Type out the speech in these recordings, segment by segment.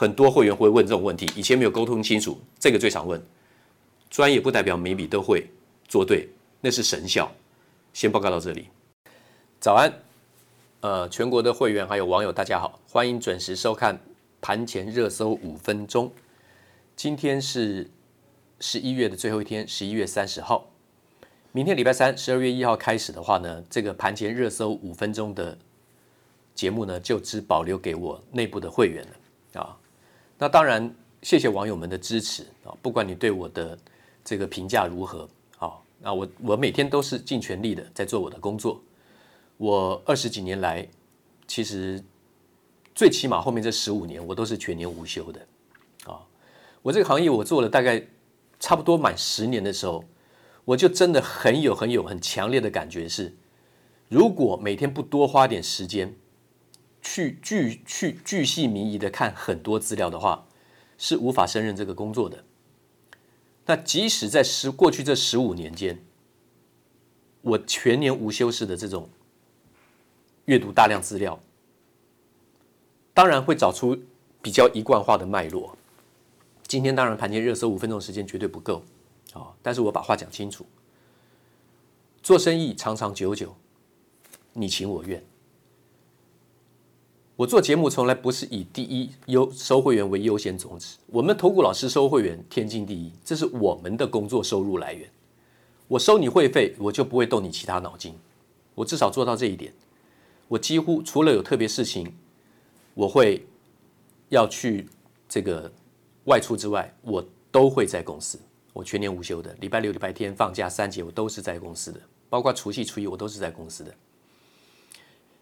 很多会员会问这种问题，以前没有沟通清楚，这个最常问。专业不代表每笔都会做对，那是神效。先报告到这里。早安，呃，全国的会员还有网友大家好，欢迎准时收看盘前热搜五分钟。今天是十一月的最后一天，十一月三十号。明天礼拜三，十二月一号开始的话呢，这个盘前热搜五分钟的节目呢，就只保留给我内部的会员了啊。那当然，谢谢网友们的支持啊！不管你对我的这个评价如何，好，那我我每天都是尽全力的在做我的工作。我二十几年来，其实最起码后面这十五年，我都是全年无休的啊！我这个行业我做了大概差不多满十年的时候，我就真的很有很有很强烈的感觉是，如果每天不多花点时间。去巨去巨细靡遗的看很多资料的话，是无法胜任这个工作的。那即使在十过去这十五年间，我全年无休式的这种阅读大量资料，当然会找出比较一贯化的脉络。今天当然盘前热搜五分钟时间绝对不够啊，但是我把话讲清楚。做生意长长久久，你情我愿。我做节目从来不是以第一优收会员为优先宗旨。我们投顾老师收会员天经地义，这是我们的工作收入来源。我收你会费，我就不会动你其他脑筋。我至少做到这一点。我几乎除了有特别事情，我会要去这个外出之外，我都会在公司。我全年无休的，礼拜六、礼拜天放假三节，我都是在公司的。包括除夕、初一，我都是在公司的。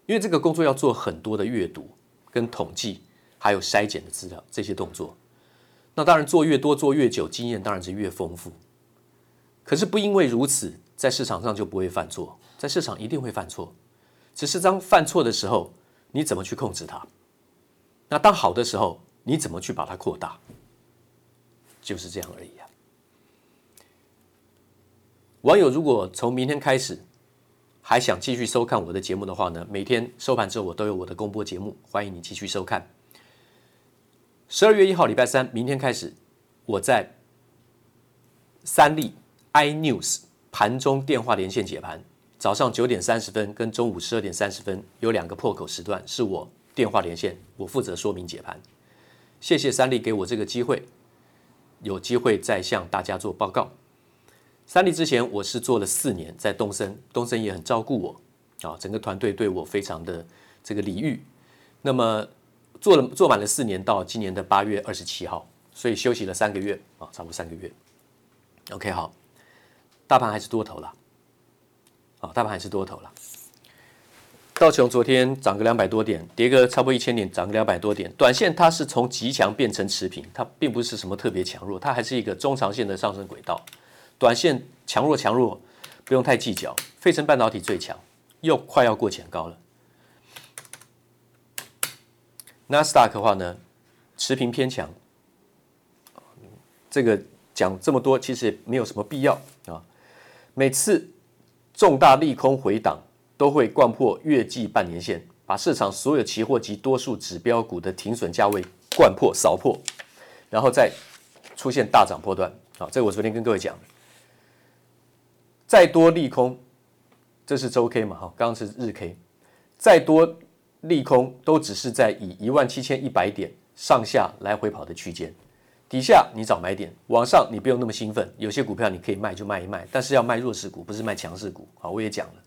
因为这个工作要做很多的阅读、跟统计，还有筛检的资料这些动作。那当然做越多、做越久，经验当然是越丰富。可是不因为如此，在市场上就不会犯错，在市场一定会犯错。只是当犯错的时候，你怎么去控制它？那当好的时候，你怎么去把它扩大？就是这样而已啊。网友如果从明天开始，还想继续收看我的节目的话呢，每天收盘之后我都有我的公播节目，欢迎你继续收看。十二月一号礼拜三，明天开始，我在三立 iNews 盘中电话连线解盘，早上九点三十分跟中午十二点三十分有两个破口时段，是我电话连线，我负责说明解盘。谢谢三立给我这个机会，有机会再向大家做报告。三立之前我是做了四年，在东森，东森也很照顾我啊，整个团队对我非常的这个礼遇。那么做了做满了四年，到今年的八月二十七号，所以休息了三个月啊，差不多三个月。OK，好，大盘还是多头了啊，大盘还是多头了。道琼昨天涨个两百多点，跌个差不多一千点，涨个两百多点。短线它是从极强变成持平，它并不是什么特别强弱，它还是一个中长线的上升轨道。短线强弱强弱不用太计较，费城半导体最强，又快要过前高了。纳斯达克的话呢，持平偏强。这个讲这么多其实也没有什么必要啊。每次重大利空回档都会掼破月季半年线，把市场所有期货及多数指标股的停损价位掼破扫破，然后再出现大涨波段。啊，这个我昨天跟各位讲。再多利空，这是周 K 嘛？哈，刚刚是日 K，再多利空都只是在以一万七千一百点上下来回跑的区间，底下你找买点，往上你不用那么兴奋，有些股票你可以卖就卖一卖，但是要卖弱势股，不是卖强势股。好，我也讲了，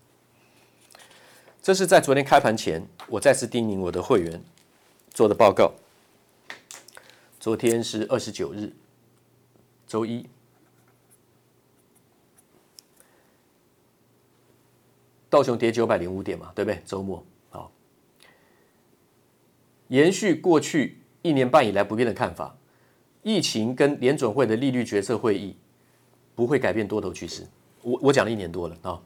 这是在昨天开盘前，我再次叮咛我的会员做的报告。昨天是二十九日，周一。道琼跌九百零五点嘛，对不对？周末好，延续过去一年半以来不变的看法，疫情跟联准会的利率决策会议不会改变多头趋势。我我讲了一年多了啊，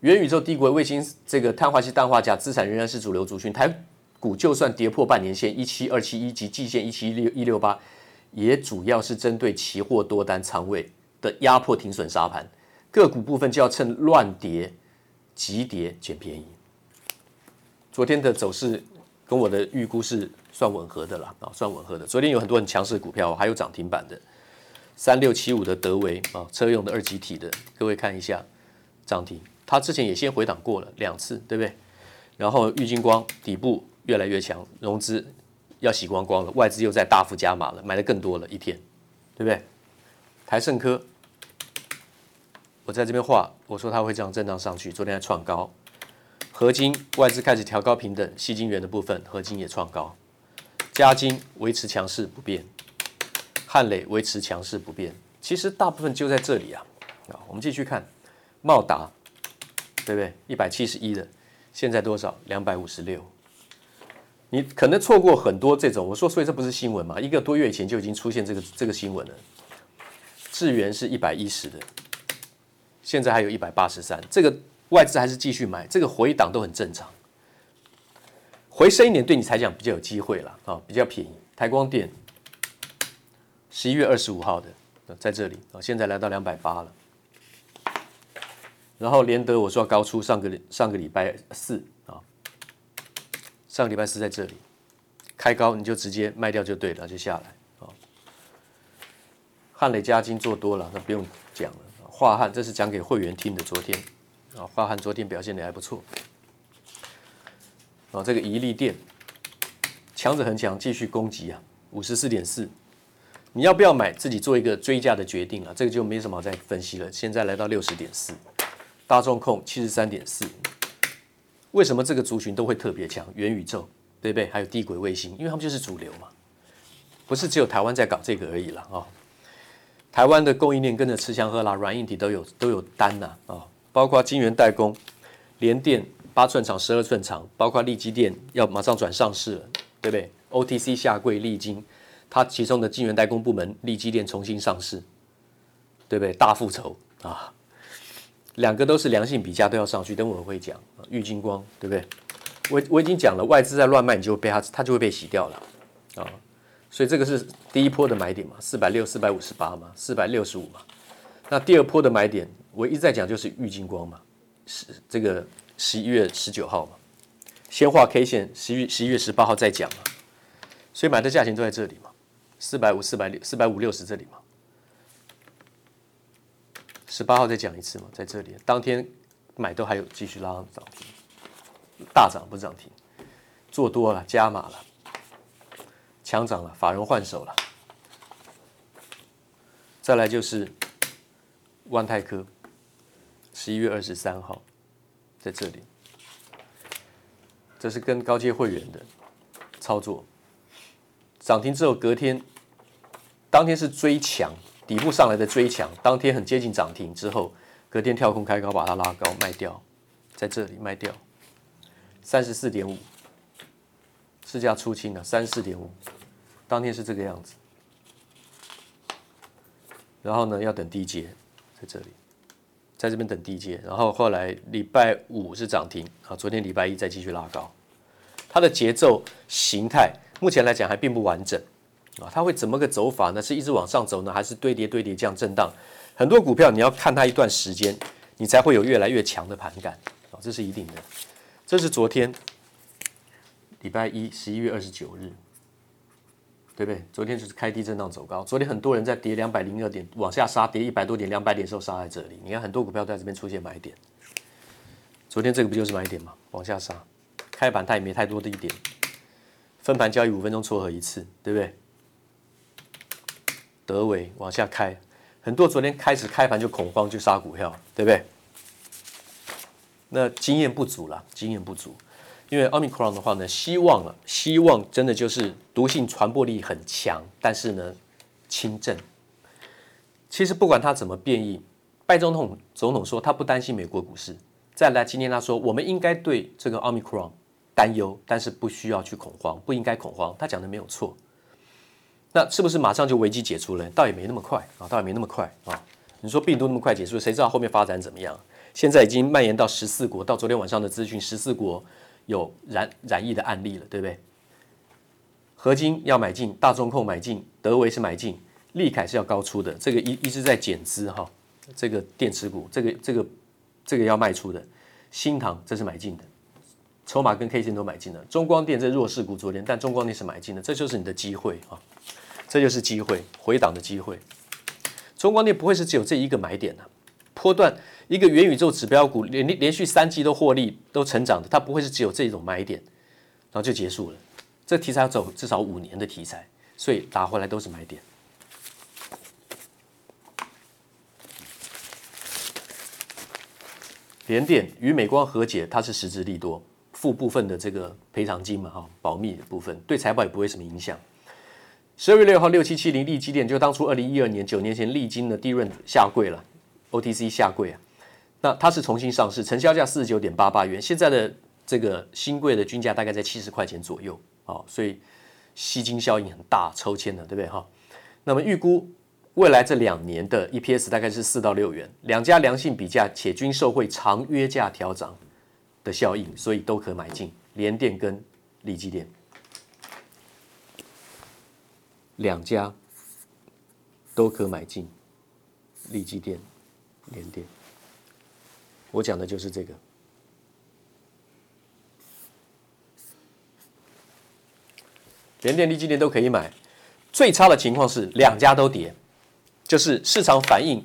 元宇宙、帝国卫星、这个碳化硅、氮化镓资产仍然是主流族群。台股就算跌破半年线一七二七一及季线一七六一六八，也主要是针对期货多单仓位的压迫停损杀盘，个股部分就要趁乱跌。急跌捡便宜，昨天的走势跟我的预估是算吻合的啦，啊，算吻合的。昨天有很多很强势的股票，还有涨停板的，三六七五的德维啊，车用的二极体的，各位看一下涨停，它之前也先回档过了两次，对不对？然后玉晶光底部越来越强，融资要洗光光了，外资又在大幅加码了，买的更多了一天，对不对？台盛科。我在这边画，我说它会这样震荡上去。昨天还创高，合金外资开始调高平等，矽晶圆的部分合金也创高，加金维持强势不变，汉磊维持强势不变。其实大部分就在这里啊。啊，我们继续看，茂达，对不对？一百七十一的，现在多少？两百五十六。你可能错过很多这种，我说，所以这不是新闻嘛？一个多月以前就已经出现这个这个新闻了。智源是一百一十的。现在还有一百八十三，这个外资还是继续买，这个回档都很正常。回升一点对你才讲比较有机会了啊，比较便宜。台光电十一月二十五号的在这里啊，现在来到两百八了。然后联德我说要高出上个上个礼拜四啊，上个礼拜四在这里开高，你就直接卖掉就对了，就下来啊。汉磊加金做多了，那不用讲了。华汉，这是讲给会员听的。昨天啊，华汉昨天表现的还不错。啊，这个怡利电强者恒强，继续攻击啊，五十四点四。你要不要买？自己做一个追价的决定啊。这个就没什么好再分析了。现在来到六十点四，大众控七十三点四。为什么这个族群都会特别强？元宇宙对不对？还有低轨卫星，因为他们就是主流嘛，不是只有台湾在搞这个而已了啊。台湾的供应链跟着吃香喝辣，软硬体都有都有单呐啊、包括晶圆代工、联电八寸厂、十二寸厂，包括力积电要马上转上市了，对不对？OTC 下柜力晶，它其中的晶圆代工部门力积电重新上市，对不对？大复仇啊，两个都是良性比价都要上去，等会我会讲。玉晶光对不对？我我已经讲了，外资在乱卖，你就被它它就会被洗掉了啊。所以这个是第一波的买点嘛，四百六、四百五十八嘛，四百六十五嘛。那第二波的买点，我一直在讲就是玉金光嘛，是这个十一月十九号嘛，先画 K 线，十一十一月十八号再讲嘛，所以买的价钱都在这里嘛，四百五、四百六、四百五六十这里嘛，十八号再讲一次嘛，在这里，当天买都还有继续拉涨停，大涨不是涨停，做多了加码了，强涨了，法人换手了，再来就是万泰科。十一月二十三号，在这里，这是跟高阶会员的操作。涨停之后，隔天当天是追强，底部上来的追强，当天很接近涨停之后，隔天跳空开高，把它拉高卖掉，在这里卖掉，三十四点五，市价出清了，三四点五，当天是这个样子。然后呢，要等低接，在这里。在这边等低接，然后后来礼拜五是涨停啊，昨天礼拜一再继续拉高，它的节奏形态目前来讲还并不完整啊，它会怎么个走法呢？是一直往上走呢，还是堆叠堆叠这样震荡？很多股票你要看它一段时间，你才会有越来越强的盘感啊，这是一定的。这是昨天礼拜一十一月二十九日。对不对？昨天就是开低震荡走高。昨天很多人在跌两百零二点往下杀，跌一百多点、两百点的时候杀在这里。你看很多股票都在这边出现买点。昨天这个不就是买点吗？往下杀，开盘它也没太多的一点。分盘交易五分钟撮合一次，对不对？德维往下开，很多昨天开始开盘就恐慌就杀股票，对不对？那经验不足了，经验不足。因为奥密克戎的话呢，希望啊，希望真的就是毒性传播力很强，但是呢，轻症。其实不管它怎么变异，拜总统总统说他不担心美国股市。再来，今天他说我们应该对这个奥密克戎担忧，但是不需要去恐慌，不应该恐慌。他讲的没有错。那是不是马上就危机解除了？倒也没那么快啊，倒也没那么快啊。你说病毒那么快结束，谁知道后面发展怎么样？现在已经蔓延到十四国，到昨天晚上的资讯，十四国。有染染疫的案例了，对不对？合金要买进，大中控买进，德维是买进，利凯是要高出的，这个一一直在减资哈。这个电池股，这个这个这个要卖出的，新唐这是买进的，筹码跟 K 线都买进了。中光电这弱势股昨天，但中光电是买进的，这就是你的机会啊，这就是机会，回档的机会。中光电不会是只有这一个买点的、啊，波段。一个元宇宙指标股连连续三季都获利都成长的，它不会是只有这种买点，然后就结束了。这题材要走至少五年的题材，所以打回来都是买点。联电与美光和解，它是实质利多，付部分的这个赔偿金嘛，哈，保密的部分对财报也不会什么影响。十二月六号六七七零利基电，就当初二零一二年九年前力晶的低润下跪了，OTC 下柜啊。那它是重新上市，成交价四十九点八八元，现在的这个新贵的均价大概在七十块钱左右啊，所以吸金效应很大，抽签的，对不对哈？那么预估未来这两年的 EPS 大概是四到六元，两家良性比价，且均受惠长约价调涨的效应，所以都可买进联电跟力积电两家都可买进力积电、联电。我讲的就是这个，联电、力积电都可以买。最差的情况是两家都跌，就是市场反映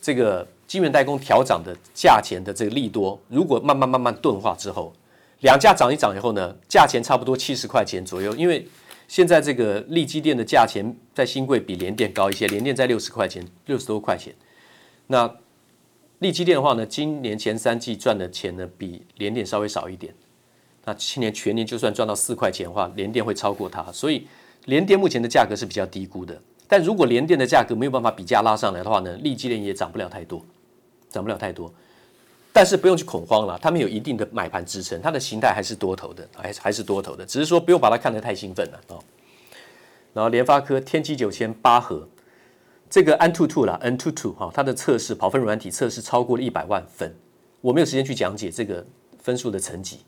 这个晶圆代工调涨的价钱的这个利多，如果慢慢慢慢钝化之后，两家涨一涨以后呢，价钱差不多七十块钱左右。因为现在这个力积电的价钱在新贵比联电高一些，联电在六十块钱，六十多块钱。那力积电的话呢，今年前三季赚的钱呢，比联电稍微少一点。那今年全年就算赚到四块钱的话，联电会超过它。所以联电目前的价格是比较低估的。但如果联电的价格没有办法比价拉上来的话呢，力积电也涨不了太多，涨不了太多。但是不用去恐慌了，他们有一定的买盘支撑，它的形态还是多头的，还是还是多头的，只是说不用把它看得太兴奋了啊。然后联发科天玑九千八核。这个安兔兔啦，N 兔兔哈，它的测试跑分软体测试超过了一百万分，我没有时间去讲解这个分数的层级，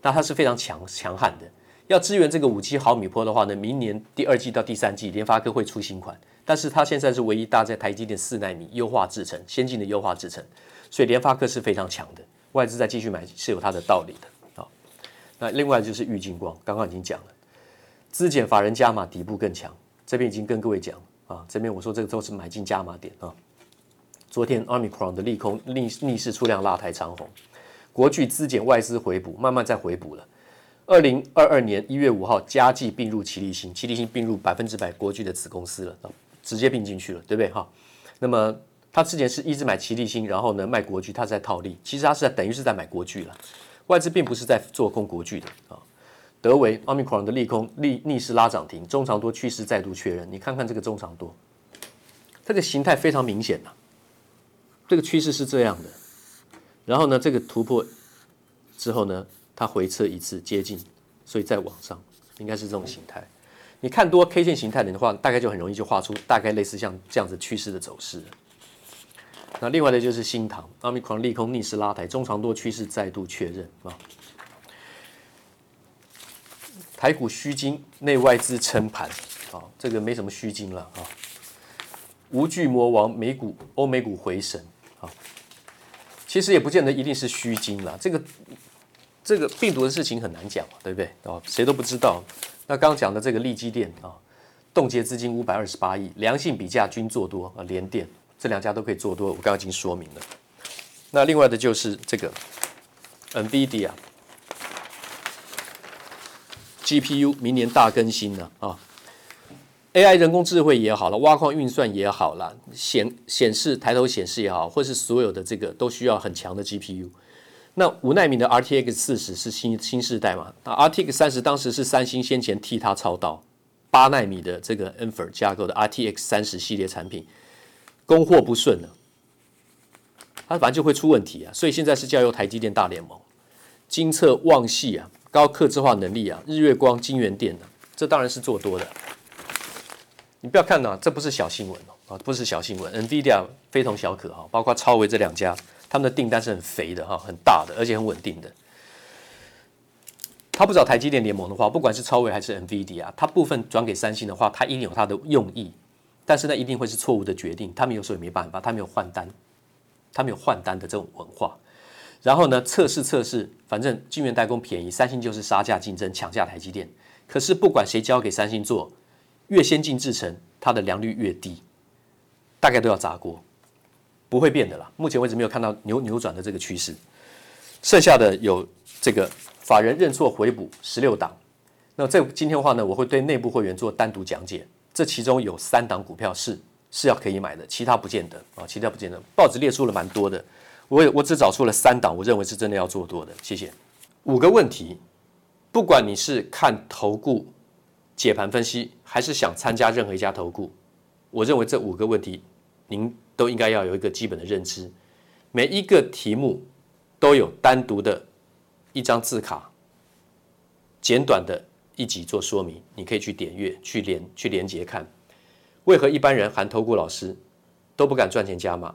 那它是非常强强悍的。要支援这个五七毫米波的话呢，明年第二季到第三季，联发科会出新款，但是它现在是唯一搭载台积电四奈米优化制程，先进的优化制程，所以联发科是非常强的。外资再继续买是有它的道理的好。那另外就是玉晶光，刚刚已经讲了，资减法人加码底部更强，这边已经跟各位讲啊，这边我说这个都是买进加码点啊。昨天 Omicron 的利空逆逆势出量拉抬长虹，国巨资减外资回补，慢慢在回补了。二零二二年一月五号，嘉济并入奇力新，奇力新并入百分之百国巨的子公司了，直接并进去了，对不对哈？那么他之前是一直买奇力新，然后呢卖国巨，他在套利，其实他是在等于是在买国巨了，外资并不是在做空国巨的啊。德维 Omicron 的利空逆逆势拉涨停，中长多趋势再度确认，你看看这个中长多，这个形态非常明显呐。这个趋势是这样的，然后呢，这个突破之后呢，它回撤一次接近，所以再往上，应该是这种形态。你看多 K 线形态的话，大概就很容易就画出大概类似像这样子趋势的走势。那另外的就是新唐，奥密克戎利空逆势拉抬，中长多趋势再度确认啊。台股虚惊，内外资撑盘啊，这个没什么虚惊了啊。无惧魔王，美股欧美股回神啊。其实也不见得一定是虚惊了，这个这个病毒的事情很难讲，对不对？哦，谁都不知道。那刚刚讲的这个利基电啊，冻结资金五百二十八亿，良性比价均做多啊，联电这两家都可以做多，我刚刚已经说明了。那另外的就是这个 NVIDIA GPU 明年大更新了啊。AI 人工智慧也好了，挖矿运算也好了，显显示抬头显示也好，或是所有的这个都需要很强的 GPU。那五纳米的 RTX 四十是新新世代嘛？那 RTX 三十当时是三星先前替他操刀，八纳米的这个 Infer 架构的 RTX 三十系列产品供货不顺了，它反正就会出问题啊。所以现在是交由台积电大联盟，精测旺系啊，高客制化能力啊，日月光、金圆店的，这当然是做多的。你不要看呐，这不是小新闻哦，啊，不是小新闻。NVIDIA 非同小可哈，包括超微这两家，他们的订单是很肥的哈，很大的，而且很稳定的。他不找台积电联盟的话，不管是超微还是 NVIDIA，他部分转给三星的话，他一定有他的用意，但是呢，一定会是错误的决定。他们有时候也没办法，他们有换单，他们有换单的这种文化。然后呢，测试测试，反正晶圆代工便宜，三星就是杀价竞争，抢下台积电。可是不管谁交给三星做。越先进制程，它的良率越低，大概都要砸锅，不会变的啦。目前为止没有看到扭扭转的这个趋势。剩下的有这个法人认错回补十六档，那这今天的话呢，我会对内部会员做单独讲解。这其中有三档股票是是要可以买的，其他不见得啊，其他不见得。报纸列出了蛮多的，我我只找出了三档，我认为是真的要做多的。谢谢。五个问题，不管你是看投顾解盘分析，还是想参加任何一家投顾，我认为这五个问题，您都应该要有一个基本的认知。每一个题目都有单独的一张字卡，简短的一集做说明，你可以去点阅、去连、去连接看。为何一般人含投顾老师都不敢赚钱加码？